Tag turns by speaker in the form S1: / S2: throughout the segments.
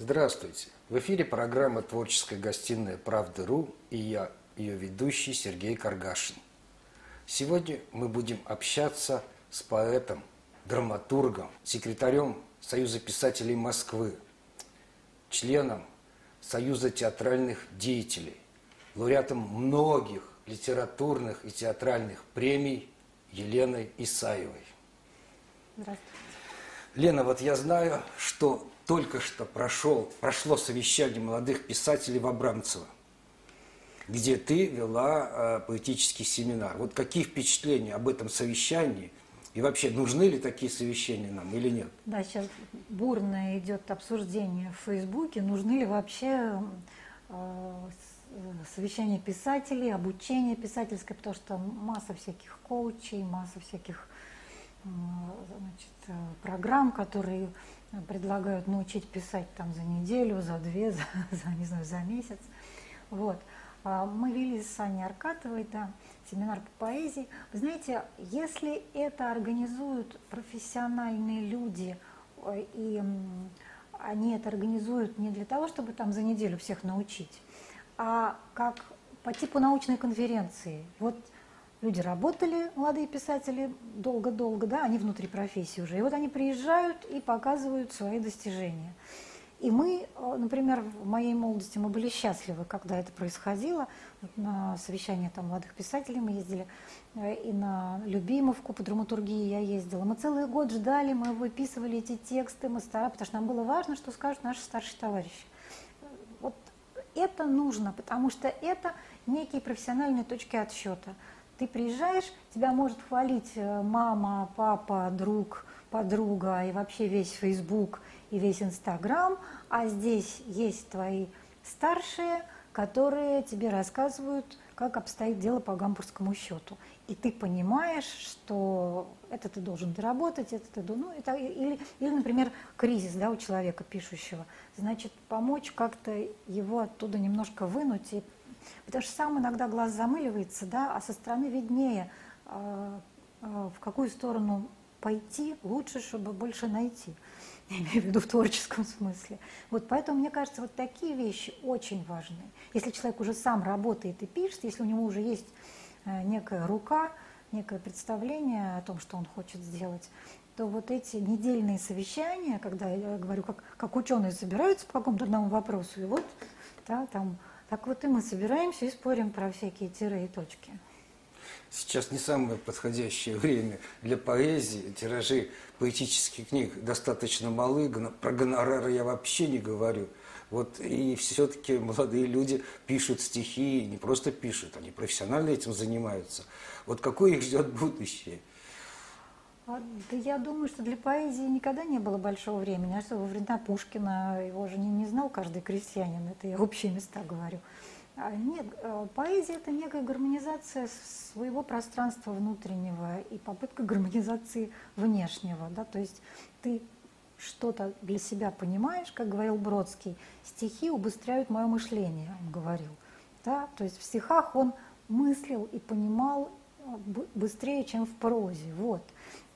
S1: Здравствуйте! В эфире программа «Творческая гостиная Правды.ру» и я, ее ведущий Сергей Каргашин. Сегодня мы будем общаться с поэтом, драматургом, секретарем Союза писателей Москвы, членом Союза театральных деятелей, лауреатом многих литературных и театральных премий Еленой Исаевой.
S2: Здравствуйте.
S1: Лена, вот я знаю, что только что прошел, прошло совещание молодых писателей в Абрамцево, где ты вела э, поэтический семинар. Вот какие впечатления об этом совещании и вообще нужны ли такие совещания нам или нет?
S2: Да, сейчас бурно идет обсуждение в Фейсбуке, нужны ли вообще э, совещания писателей, обучение писательское, потому что масса всяких коучей, масса всяких значит, э, программ, которые предлагают научить писать там за неделю, за две, за, за не знаю, за месяц. Вот. А мы вели с Саней Аркатовой да, семинар по поэзии. Вы знаете, если это организуют профессиональные люди, и они это организуют не для того, чтобы там за неделю всех научить, а как по типу научной конференции. Вот люди работали, молодые писатели, долго-долго, да, они внутри профессии уже. И вот они приезжают и показывают свои достижения. И мы, э, например, в моей молодости мы были счастливы, когда это происходило. На совещание там, молодых писателей мы ездили, э, и на Любимовку по драматургии я ездила. Мы целый год ждали, мы выписывали эти тексты, мы старались, потому что нам было важно, что скажут наши старшие товарищи. Вот это нужно, потому что это некие профессиональные точки отсчета. Ты приезжаешь, тебя может хвалить э, мама, папа, друг, подруга и вообще весь Facebook и весь Инстаграм, а здесь есть твои старшие, которые тебе рассказывают, как обстоит дело по гамбургскому счету. И ты понимаешь, что это ты должен доработать, это ты ну, это, или, или, например, кризис да, у человека пишущего. Значит, помочь как-то его оттуда немножко вынуть и Потому что сам иногда глаз замыливается, да, а со стороны виднее, а, а, в какую сторону пойти, лучше, чтобы больше найти. Я имею в виду в творческом смысле. Вот поэтому, мне кажется, вот такие вещи очень важны. Если человек уже сам работает и пишет, если у него уже есть э, некая рука, некое представление о том, что он хочет сделать, то вот эти недельные совещания, когда я говорю, как, как ученые собираются по какому-то одному вопросу, и вот да, там так вот и мы собираемся и спорим про всякие тире и точки.
S1: Сейчас не самое подходящее время для поэзии. Тиражи поэтических книг достаточно малы. Про гонорары я вообще не говорю. Вот и все-таки молодые люди пишут стихи, не просто пишут, они профессионально этим занимаются. Вот какое их ждет будущее?
S2: А, да я думаю, что для поэзии никогда не было большого времени. А что во времена Пушкина его же не, не знал каждый крестьянин, это я общие места говорю. А, нет, э, поэзия это некая гармонизация своего пространства внутреннего и попытка гармонизации внешнего. Да? То есть ты что-то для себя понимаешь, как говорил Бродский, стихи убыстряют мое мышление, он говорил. Да? То есть в стихах он мыслил и понимал быстрее, чем в прозе. Вот.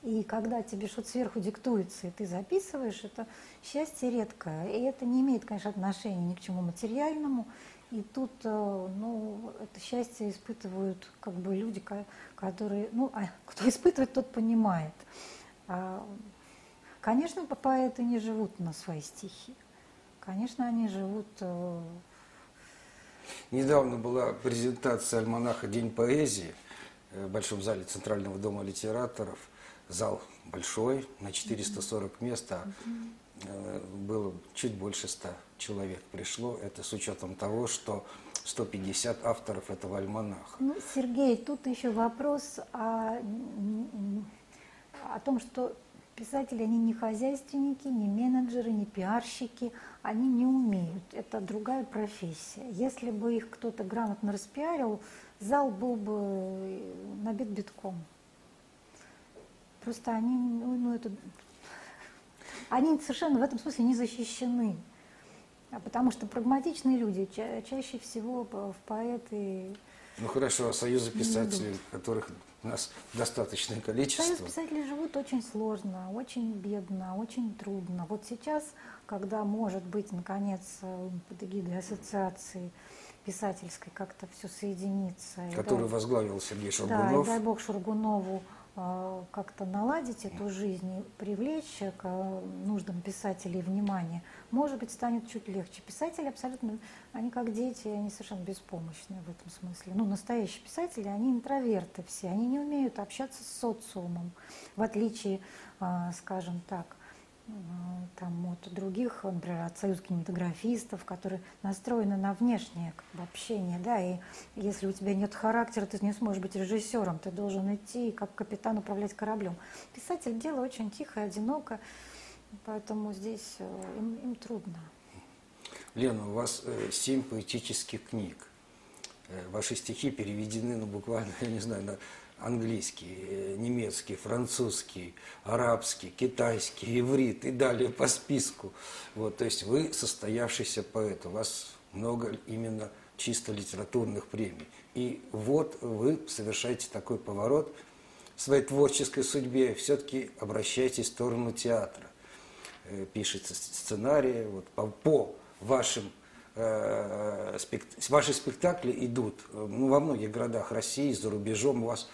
S2: И когда тебе что-то сверху диктуется, и ты записываешь, это счастье редкое. И это не имеет, конечно, отношения ни к чему материальному. И тут, э, ну, это счастье испытывают как бы люди, которые, ну, а кто испытывает, тот понимает. А, конечно, поэты не живут на свои стихи. Конечно, они живут... Э,
S1: Недавно была презентация альманаха «День поэзии» в Большом зале Центрального дома литераторов – зал большой, на 440 мест, а э, было чуть больше 100 человек пришло. Это с учетом того, что 150 авторов этого альманаха.
S2: Ну, Сергей, тут еще вопрос о, о том, что писатели, они не хозяйственники, не менеджеры, не пиарщики, они не умеют. Это другая профессия. Если бы их кто-то грамотно распиарил, зал был бы набит битком. Просто они, ну, ну это, они совершенно в этом смысле не защищены. А потому что прагматичные люди ча чаще всего в поэты
S1: Ну хорошо, а союзы писателей, которых у нас достаточное количество.
S2: Союз писателей живут очень сложно, очень бедно, очень трудно. Вот сейчас, когда, может быть, наконец, э, под эгидой ассоциации писательской как-то все соединится.
S1: Который
S2: дай,
S1: возглавил Сергей Шургунов.
S2: Да, и дай бог Шургунову как-то наладить эту жизнь и привлечь к э, нуждам писателей внимание, может быть, станет чуть легче. Писатели абсолютно, они как дети, они совершенно беспомощны в этом смысле. Ну, настоящие писатели, они интроверты все, они не умеют общаться с социумом, в отличие, э, скажем так, там, от других, например, от союз кинематографистов, которые настроены на внешнее как бы, общение, да, и если у тебя нет характера, ты не сможешь быть режиссером, ты должен идти как капитан управлять кораблем. Писатель дело очень тихо, одиноко, поэтому здесь э, им, им трудно.
S1: Лена, у вас э, семь поэтических книг. Э, ваши стихи переведены, ну, буквально, я не знаю, на английский, э, немецкий, французский, арабский, китайский, иврит и далее по списку. Вот, то есть вы состоявшийся поэт, у вас много именно чисто литературных премий. И вот вы совершаете такой поворот в своей творческой судьбе, все-таки обращаетесь в сторону театра. Э, пишется сценарий вот, по, по вашим э, спект... ваши спектакли идут ну, во многих городах России, за рубежом. У вас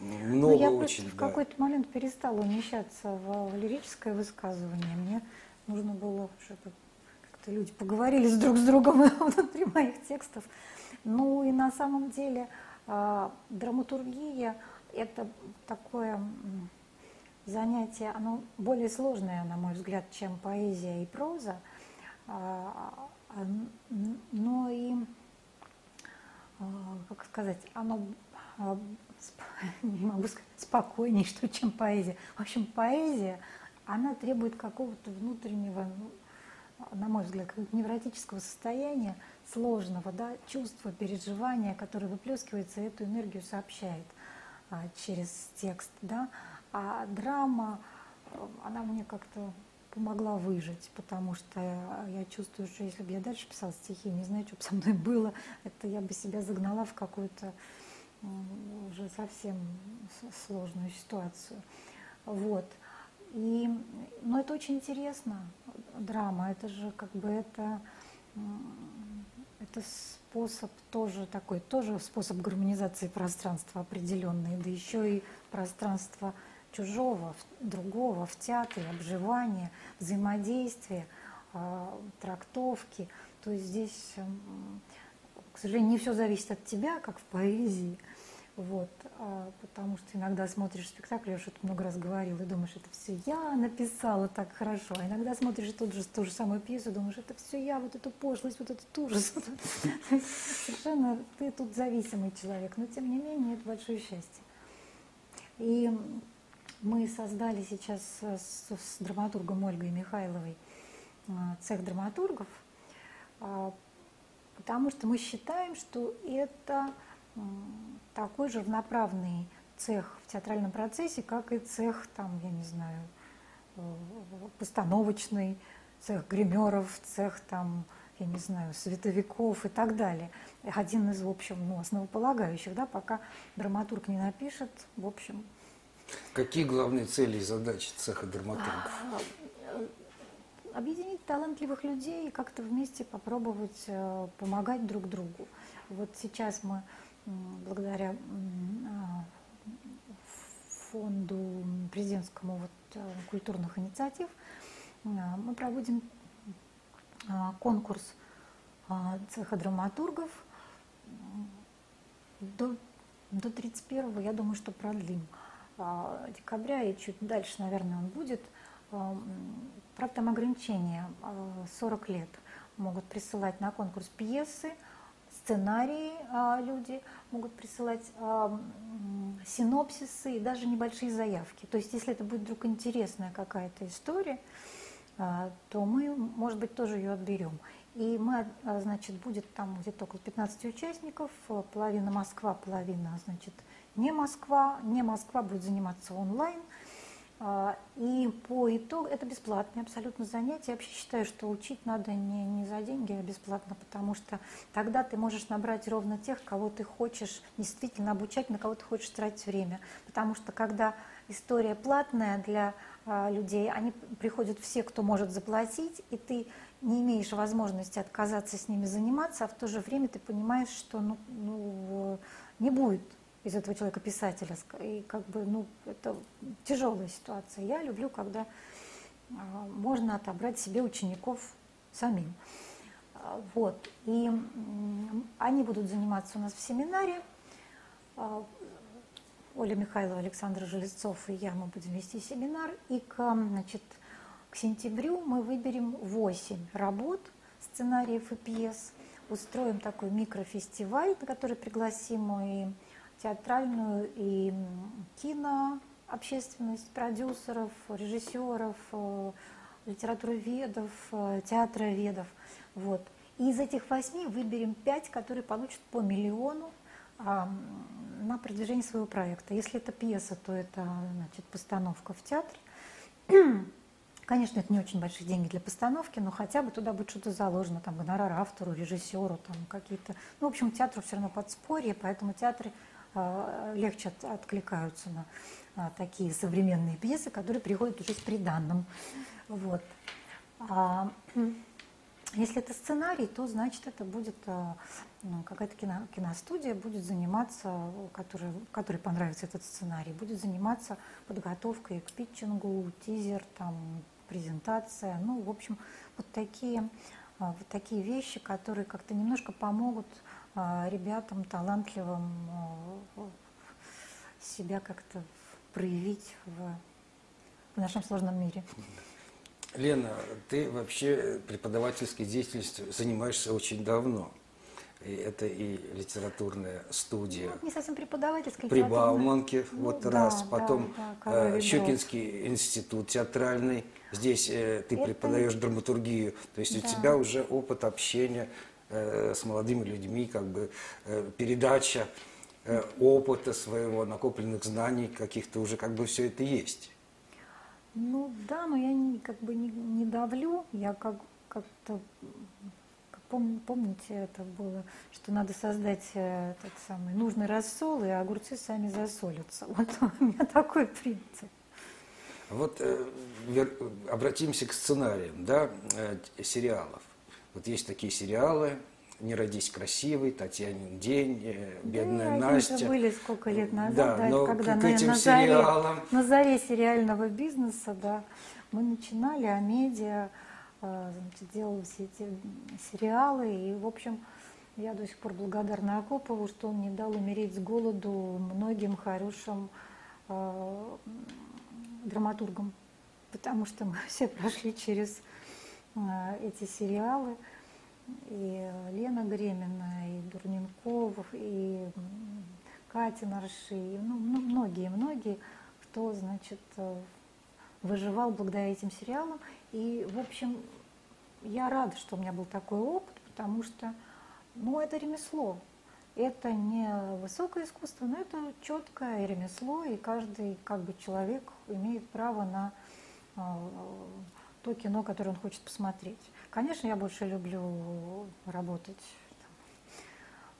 S1: много
S2: Но я
S1: очень.
S2: в какой-то момент перестала умещаться в лирическое высказывание. Мне нужно было, чтобы как-то люди поговорили с друг с другом внутри моих текстов. Ну и на самом деле э, драматургия – это такое занятие, оно более сложное, на мой взгляд, чем поэзия и проза, э, но и, как сказать, оно не могу сказать, спокойнее, что, чем поэзия. В общем, поэзия, она требует какого-то внутреннего, ну, на мой взгляд, невротического состояния, сложного, да, чувства, переживания, которое выплескивается и эту энергию сообщает а, через текст, да. А драма, она мне как-то помогла выжить, потому что я чувствую, что если бы я дальше писала стихи, не знаю, что бы со мной было, это я бы себя загнала в какую-то уже совсем сложную ситуацию. Вот. И, но это очень интересно, драма, это же как бы это, это способ тоже такой, тоже способ гармонизации пространства определенный, да еще и пространство чужого, другого в театре, обживания, взаимодействия, а, трактовки. То есть здесь, к сожалению, не все зависит от тебя, как в поэзии, вот, а, потому что иногда смотришь спектакль, я уже это много раз говорила, и думаешь, это все я написала так хорошо. А иногда смотришь тот же, ту же самую пьесу, думаешь, это все я, вот эту пошлость, вот этот ужас. Совершенно ты тут зависимый человек, но тем не менее это большое счастье. И мы создали сейчас с, с драматургом Ольгой Михайловой а, цех драматургов, а, потому что мы считаем, что это такой же равноправный цех в театральном процессе, как и цех, там, я не знаю, э, постановочный, цех гримеров, цех там, я не знаю, световиков и так далее. Один из, в общем, ну, основополагающих, да, пока драматург не напишет, в общем.
S1: Какие главные цели и задачи цеха драматургов?
S2: Объединить талантливых людей и как-то вместе попробовать э, помогать друг другу. Вот сейчас мы благодаря а, фонду президентскому вот, э, культурных инициатив а, мы проводим а, конкурс цеха драматургов до, до 31 я думаю, что продлим декабря и чуть дальше, наверное, он будет. Правда, там ограничения 40 лет могут присылать на конкурс пьесы – сценарии а, люди могут присылать синопсисы и даже небольшие заявки. То есть, если это будет вдруг интересная какая-то история, то мы, может быть, тоже ее отберем. И мы, значит, будет там где-то около 15 участников, половина Москва, половина, значит, не Москва. Не Москва будет заниматься онлайн. А, и по итогу это бесплатное абсолютно занятие. Я вообще считаю, что учить надо не, не за деньги, а бесплатно, потому что тогда ты можешь набрать ровно тех, кого ты хочешь действительно обучать, на кого ты хочешь тратить время. Потому что когда история платная для а, людей, они приходят все, кто может заплатить, и ты не имеешь возможности отказаться с ними заниматься, а в то же время ты понимаешь, что ну, ну, не будет из этого человека писателя. И как бы, ну, это тяжелая ситуация. Я люблю, когда а, можно отобрать себе учеников самим. А, вот. И они будут заниматься у нас в семинаре. А, Оля Михайлова, Александр Железцов и я, мы будем вести семинар. И к, значит, к сентябрю мы выберем 8 работ, сценариев и пьес. Устроим такой микрофестиваль, на который пригласим и театральную и кино общественность, продюсеров, режиссеров, э, литературоведов, э, театроведов. Вот. И из этих восьми выберем пять, которые получат по миллиону а, на продвижение своего проекта. Если это пьеса, то это значит, постановка в театре. Конечно, это не очень большие деньги для постановки, но хотя бы туда будет что-то заложено, там гонорар автору, режиссеру, там какие-то. Ну, в общем, театру все равно подспорье, поэтому театры легче откликаются на а, такие современные пьесы, которые приходят уже с приданным. Вот. А если это сценарий, то значит это будет ну, какая-то кино, киностудия будет заниматься, которая, которой понравится этот сценарий, будет заниматься подготовкой к питчингу, тизер, там, презентация, ну, в общем, вот такие, вот такие вещи, которые как-то немножко помогут а, ребятам талантливым э, себя как-то проявить в, в нашем сложном мире.
S1: Лена, ты вообще преподавательской деятельностью занимаешься очень давно. И это и литературная студия.
S2: Ну, не совсем преподавательская.
S1: При Бауманке ну, вот да, раз, потом да, да, э, Щукинский институт театральный. Здесь э, ты это... преподаешь драматургию. То есть да. у тебя уже опыт общения с молодыми людьми, как бы э, передача э, опыта своего, накопленных знаний каких-то уже как бы все это есть.
S2: Ну да, но я не, как бы не, не давлю, я как, как-то как пом, помните, это было, что надо создать этот самый нужный рассол, и огурцы сами засолятся. Вот у меня такой принцип.
S1: Вот э, вер, обратимся к сценариям, да, э, сериалов. Вот есть такие сериалы «Не родись красивый», «Татьянин день», э, «Бедная да, Настя».
S2: Были сколько лет назад,
S1: да,
S2: да,
S1: но
S2: когда
S1: к
S2: на,
S1: этим
S2: на,
S1: сериалам...
S2: заре, на заре сериального бизнеса, да, мы начинали, а медиа э, значит, делал все эти сериалы, и, в общем, я до сих пор благодарна Акопову, что он не дал умереть с голоду многим хорошим э, драматургам, потому что мы все прошли через эти сериалы. И Лена Гремина, и Дурненков, и Катя Нарши, и ну, многие-многие, кто, значит, э, выживал благодаря этим сериалам. И, в общем, я рада, что у меня был такой опыт, потому что, ну, это ремесло. Это не высокое искусство, но это четкое ремесло, и каждый как бы человек имеет право на э, то кино, которое он хочет посмотреть. Конечно, я больше люблю работать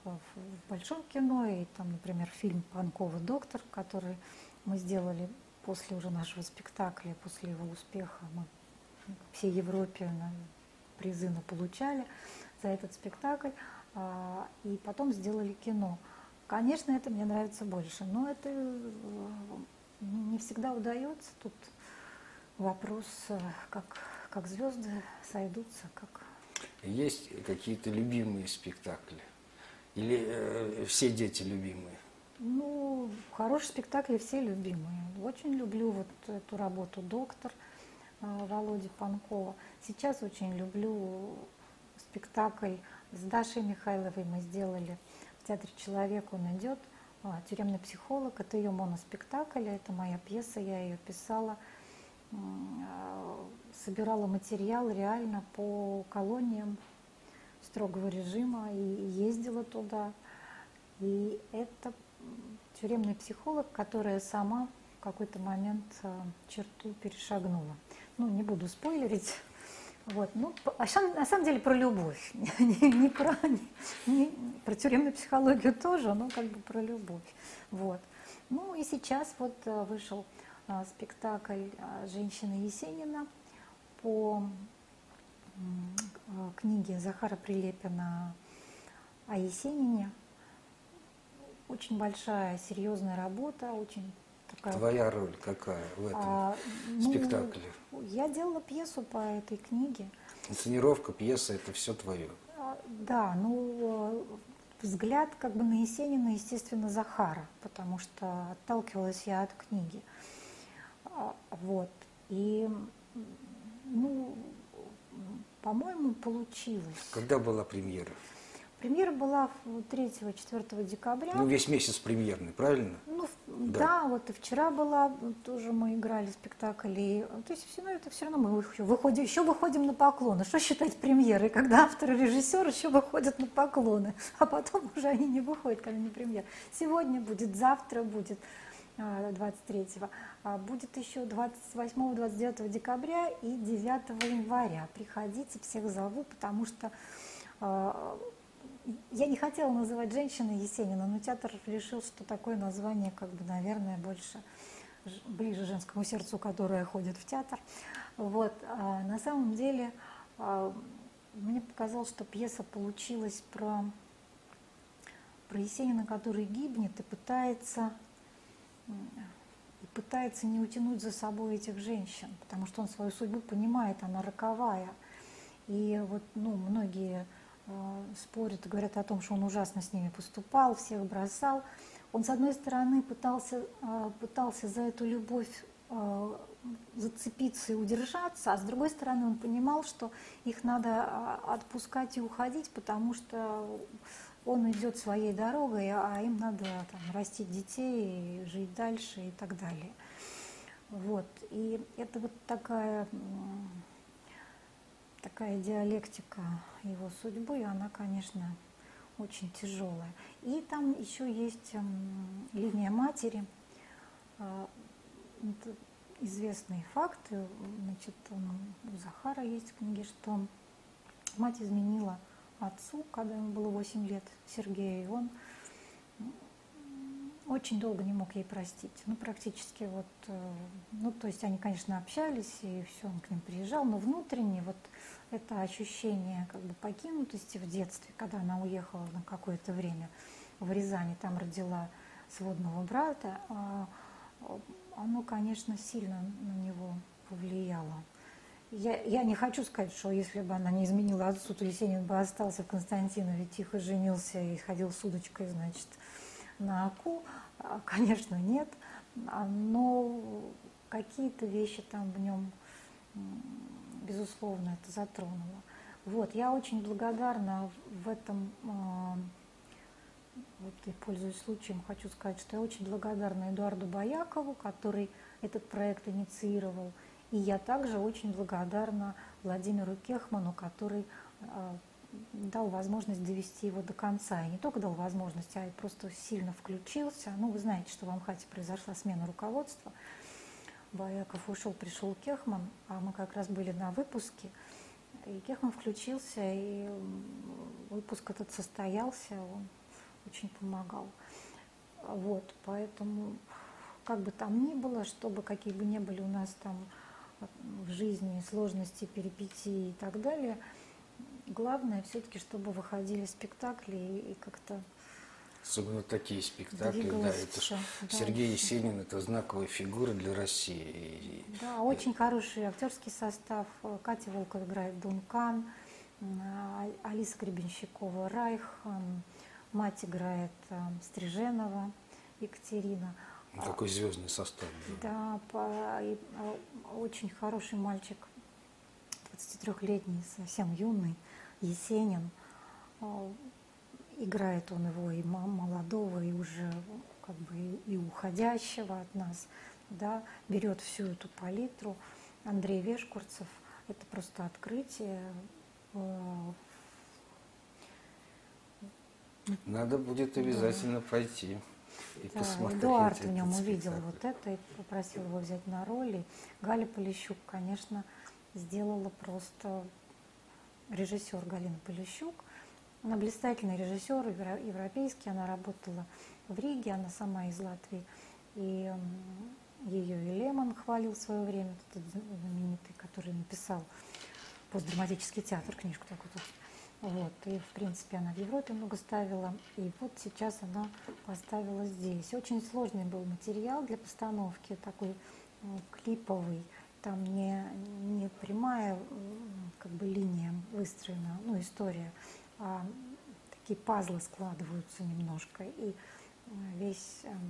S2: там, в большом кино, и там, например, фильм Панкова «Доктор», который мы сделали после уже нашего спектакля, после его успеха. Мы всей Европе призы на получали за этот спектакль, а, и потом сделали кино. Конечно, это мне нравится больше, но это э, не всегда удается. Тут вопрос, э, как, как звезды сойдутся, как...
S1: Есть какие-то любимые спектакли? Или э, все дети любимые?
S2: Ну, хорошие спектакли все любимые. Очень люблю вот эту работу «Доктор» э, Володи Панкова. Сейчас очень люблю спектакль с Дашей Михайловой мы сделали в Театре «Человек он идет». А, Тюремный психолог, это ее моноспектакль, это моя пьеса, я ее писала – собирала материал реально по колониям строгого режима и ездила туда. И это тюремный психолог, которая сама какой-то момент э, черту перешагнула. Ну, не буду спойлерить. Вот. Ну, а на самом деле про любовь. не, не, про, не, не, про тюремную психологию тоже, но как бы про любовь. Вот. Ну и сейчас вот э, вышел а, спектакль а, «Женщина Есенина» по а, книге Захара Прилепина о Есенине. Очень большая, серьезная работа, очень
S1: такая... Твоя роль какая в этом а, ну, спектакле?
S2: Я делала пьесу по этой книге.
S1: Инсценировка, пьеса – это все твое?
S2: А, да, ну, взгляд как бы на Есенина, естественно, Захара, потому что отталкивалась я от книги. А, вот. И, ну, по-моему, получилось.
S1: Когда была премьера?
S2: Премьера была 3-4 декабря.
S1: Ну, весь месяц премьерный, правильно?
S2: Ну, да, да вот и вчера была, тоже мы играли спектакль. И, то есть все равно это все равно мы выходим, еще выходим на поклоны. Что считать премьерой, когда автор и режиссер еще выходят на поклоны, а потом уже они не выходят, когда не премьер. Сегодня будет, завтра будет. 23-го, а, будет еще 28-29 декабря и 9 января. Приходите, всех зову, потому что а, я не хотела называть женщиной Есенина, но театр решил, что такое название, как бы, наверное, больше ближе женскому сердцу, которое ходит в театр. Вот. А на самом деле а, мне показалось, что пьеса получилась про, про Есенина, который гибнет и пытается, и пытается не утянуть за собой этих женщин, потому что он свою судьбу понимает, она роковая. И вот ну, многие Э, спорят говорят о том, что он ужасно с ними поступал, всех бросал. Он, с одной стороны, пытался, э, пытался за эту любовь э, зацепиться и удержаться, а с другой стороны он понимал, что их надо отпускать и уходить, потому что он идет своей дорогой, а им надо там, растить детей, жить дальше и так далее. Вот. И это вот такая такая диалектика его судьбы, она, конечно, очень тяжелая. И там еще есть эм, линия матери. А, это известный факт, значит, у Захара есть в книге, что мать изменила отцу, когда ему было 8 лет, Сергею, и он очень долго не мог ей простить. Ну, практически вот, э, ну, то есть они, конечно, общались, и все, он к ним приезжал, но внутренне вот это ощущение как бы покинутости в детстве, когда она уехала на какое-то время в Рязани, там родила сводного брата, а, оно, конечно, сильно на него повлияло. Я, я не хочу сказать, что если бы она не изменила отцу, то Есенин бы остался в Константинове, тихо женился и ходил с удочкой, значит, на Аку. А, конечно, нет. А, но какие-то вещи там в нем, безусловно, это затронуло. Вот, я очень благодарна в этом, а, вот и пользуясь случаем, хочу сказать, что я очень благодарна Эдуарду Боякову, который этот проект инициировал. И я также очень благодарна Владимиру Кехману, который дал возможность довести его до конца. И не только дал возможность, а и просто сильно включился. Ну, вы знаете, что в Амхате произошла смена руководства. Бояков ушел, пришел Кехман, а мы как раз были на выпуске. И Кехман включился, и выпуск этот состоялся, он очень помогал. Вот, поэтому, как бы там ни было, чтобы какие бы ни были у нас там в жизни сложности, перипетии и так далее – главное все-таки, чтобы выходили спектакли и, и как-то
S1: Особенно такие спектакли, да, это ж да. Сергей Есенин, это знаковая фигура для России.
S2: Да, очень хороший актерский состав. Катя Волков играет Дункан, а, Алиса Гребенщикова Райх, мать играет Стриженова Екатерина.
S1: Какой звездный состав.
S2: Да, по, и, а, очень хороший мальчик, 23-летний, совсем юный. Есенин. А, играет он его и молодого, и уже как бы и уходящего от нас, да, берет всю эту палитру. Андрей Вешкурцев – это просто открытие.
S1: Надо будет обязательно да. пойти. И
S2: Да,
S1: посмотреть
S2: Эдуард в нем увидел
S1: спектакль.
S2: вот это и попросил его взять на роль. И Галя Полищук, конечно, сделала просто режиссер Галина Полищук. Она блистательный режиссер, евро- европейский. Она работала в Риге, она сама из Латвии. И ее и Лемон хвалил в свое время, этот знаменитый, который написал постдраматический театр, книжку такую. Вот. И, в принципе, она в Европе много ставила, и вот сейчас она поставила здесь. Очень сложный был материал для постановки, такой м, клиповый, там не, не прямая как бы линия выстроена, ну, история, а такие пазлы складываются немножко, и э, весь эм,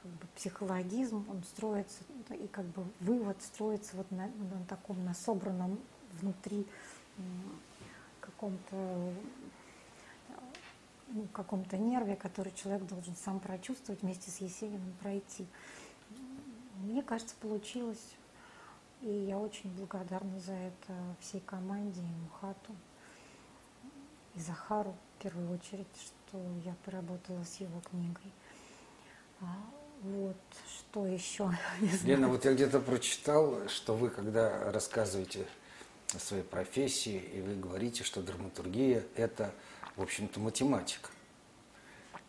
S2: как бы психологизм, он строится, и как бы вывод строится вот на, на таком, на собранном внутри каком-то ну, каком-то нерве, который человек должен сам прочувствовать, вместе с Есениным пройти. Мне кажется, получилось. И я очень благодарна за это всей команде и Мухату, и Захару в первую очередь, что я поработала с его книгой. А, вот, что еще?
S1: Лена, вот я где-то прочитал, что вы, когда рассказываете своей профессии, и вы говорите, что драматургия – это, в общем-то, математика.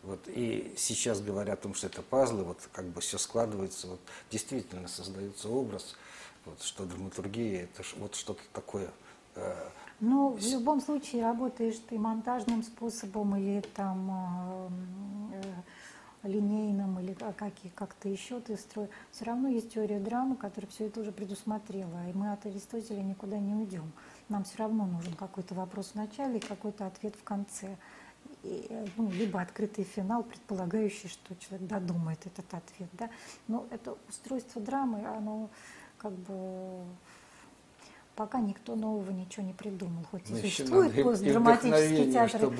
S1: Вот, и сейчас говорят о том, что это пазлы, вот как бы все складывается, вот действительно создается образ, вот, что драматургия – это вот что-то такое э,
S2: Ну, в любом случае, работаешь ты монтажным способом или там э, линейным, или как, как- как-то еще ты строишь. Все равно есть теория драмы, которая все это уже предусмотрела. И мы от Аристотеля никуда не уйдем. Нам все равно нужен какой-то вопрос в начале и какой-то ответ в конце. И, ну, либо открытый финал, предполагающий, что человек додумает этот ответ. Да? Но это устройство драмы, оно как бы пока никто нового ничего не придумал. Хоть
S1: Ну,
S2: и
S1: еще
S2: существует постдраматический театр и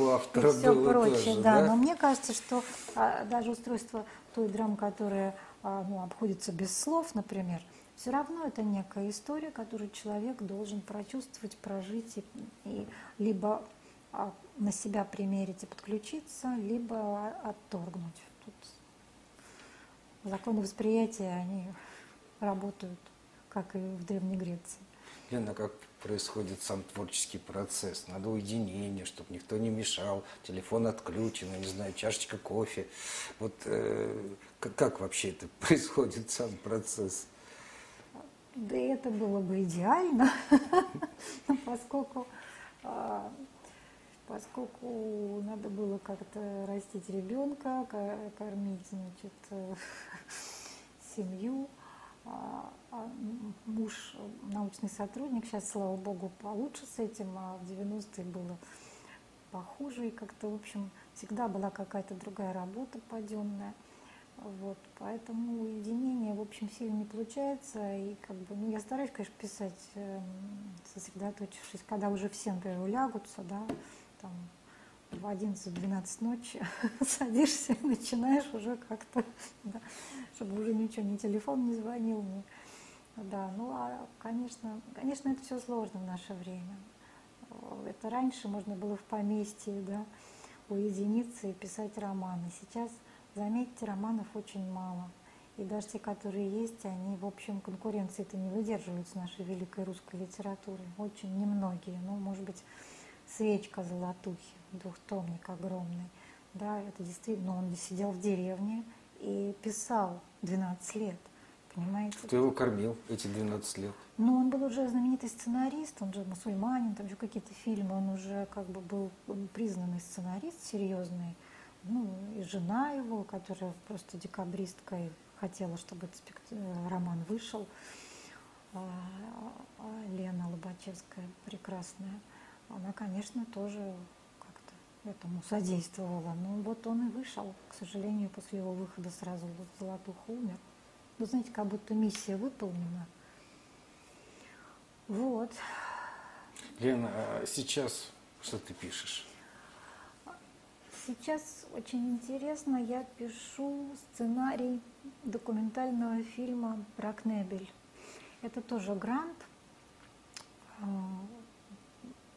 S2: все прочее.
S1: тоже,
S2: да.
S1: да?
S2: Но мне кажется, что а, даже устройство той драмы, которая а, ну, обходится без слов, например, все равно это некая история, которую человек должен прочувствовать, прожить и, и либо а, на себя примерить и подключиться, либо отторгнуть. Тут законы восприятия, они работают, как и в Древней Греции.
S1: Лена, как происходит сам творческий процесс? Надо уединение, чтобы никто не мешал, телефон отключен, я не знаю, чашечка кофе. Вот э, как, как вообще это происходит, сам процесс?
S2: Да это было бы идеально, но поскольку, а, поскольку надо было как-то растить ребенка, ко- кормить, значит, семью, муж научный сотрудник, сейчас, слава богу, получше с этим, а в 90-е было похуже, и как-то, в общем, всегда была какая-то другая работа подъемная. Вот, поэтому уединение, в общем, сильно не получается. И как бы, ну, я стараюсь, конечно, писать, эм, сосредоточившись, когда уже все, например, улягутся, да, там в 11-12 ночи садишься и начинаешь уже как-то, да, чтобы уже ничего, ни телефон не звонил, ни... Да, ну, а, конечно, конечно, это все сложно в наше время. Это раньше можно было в поместье, да, уединиться и писать романы. Сейчас, заметьте, романов очень мало. И даже те, которые есть, они, в общем, конкуренции-то не выдерживают с нашей великой русской литературой. Очень немногие. Ну, может быть, «Свечка золотухи», двухтомник огромный. Да, это действительно, ну, он сидел в деревне и писал 12 лет. Понимаете?
S1: Кто его кормил эти 12 лет?
S2: Ну, он был уже знаменитый сценарист, он же мусульманин, там еще какие-то фильмы, он уже как бы был признанный сценарист серьезный. Ну, и жена его, которая просто декабристка и хотела, чтобы этот спект- э, роман вышел, а, а, Лена Лобачевская прекрасная, она, конечно, тоже этому содействовала. Ну, вот он и вышел. К сожалению, после его выхода сразу Золотуха умер. Вы знаете, как будто миссия выполнена. Вот.
S1: Лена, а сейчас что ты пишешь?
S2: Сейчас очень интересно, я пишу сценарий документального фильма про Кнебель. Это тоже грант. А,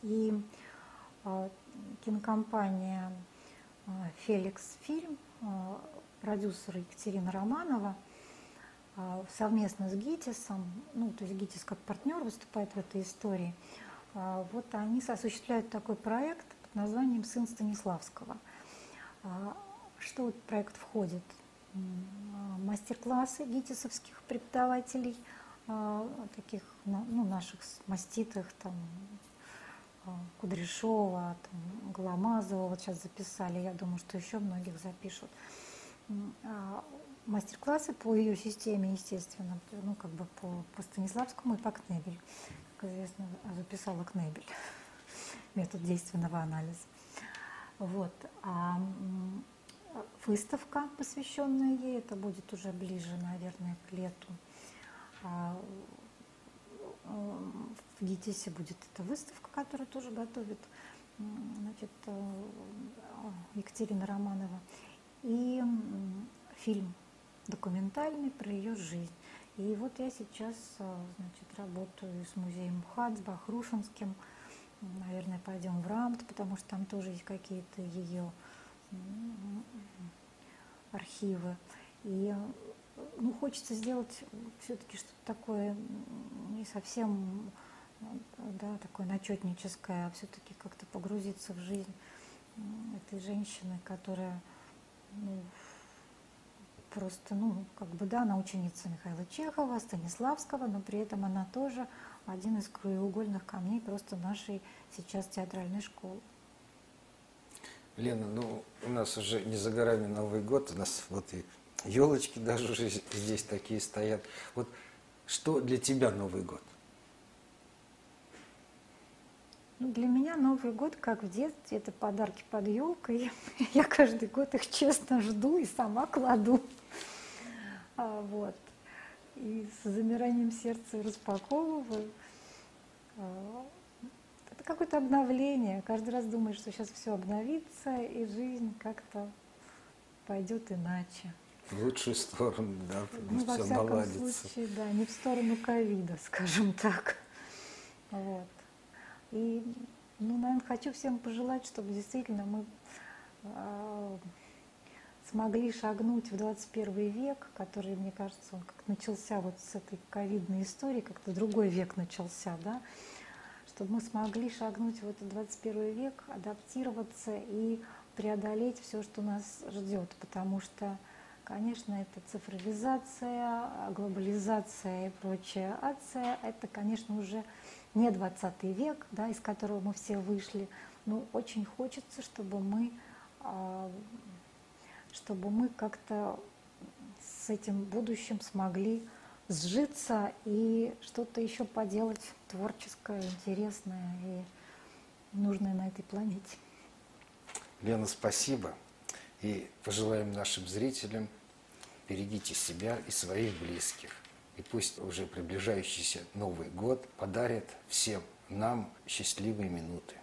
S2: И а, кинокомпания а, Феликс Фильм а, продюсер Екатерина Романова а, совместно с ГИТИСом, ну, то есть ГИТИС как партнер выступает в этой истории, вот они осуществляют такой проект под названием «Сын Станиславского». Что в проект входит? Мастер-классы гитисовских преподавателей, таких ну, наших маститых, там, Кудряшова, там, Голомазова, вот сейчас записали, я думаю, что еще многих запишут. Мастер-классы по ее системе, естественно, ну, как бы по, по Станиславскому и по Кнебель. Как известно, записала Кнебель, метод действенного анализа. Вот. А выставка, посвященная ей, это будет уже ближе, наверное, к лету. В ГИТИСе будет эта выставка, которую тоже готовит значит, э, Екатерина Романова. И фильм документальный про ее жизнь. И вот я сейчас э, значит, работаю с музеем МХАТ, с Бахрушинским. Наверное, пойдем в Рамт, потому что там тоже есть какие-то ее архивы. И ну, хочется сделать все-таки что-то такое не совсем да, такое начетническое, а все-таки как-то погрузиться в жизнь этой женщины, которая ну, просто, ну, как бы, да, она ученица Михаила Чехова, Станиславского, но при этом она тоже один из краеугольных камней просто нашей сейчас театральной школы.
S1: Лена, ну, у нас уже не за горами Новый год, у нас вот и елочки даже уже здесь такие стоят. Вот что для тебя Новый год?
S2: Ну, для меня Новый год, как в детстве, это подарки под елкой. Я каждый год их честно жду и сама кладу. А, вот. И с замиранием сердца распаковываю. А, это какое-то обновление. Каждый раз думаешь, что сейчас все обновится, и жизнь как-то пойдет иначе.
S1: В лучшую сторону, да,
S2: ну, во всяком наладится. случае, да, не в сторону ковида, скажем так. Вот. И, ну, наверное, хочу всем пожелать, чтобы действительно мы э, смогли шагнуть в 21 век, который, мне кажется, он как начался вот с этой ковидной истории, как-то другой век начался, да, чтобы мы смогли шагнуть в этот 21 век, адаптироваться и преодолеть все, что нас ждет, потому что, конечно, это цифровизация, глобализация и прочая ация, это, конечно, уже не 20 век, да, из которого мы все вышли, но очень хочется, чтобы мы, а, чтобы мы как-то с этим будущим смогли сжиться и что-то еще поделать творческое, интересное и нужное на этой планете.
S1: Лена, спасибо. И пожелаем нашим зрителям берегите себя и своих близких. И пусть уже приближающийся Новый год подарит всем нам счастливые минуты.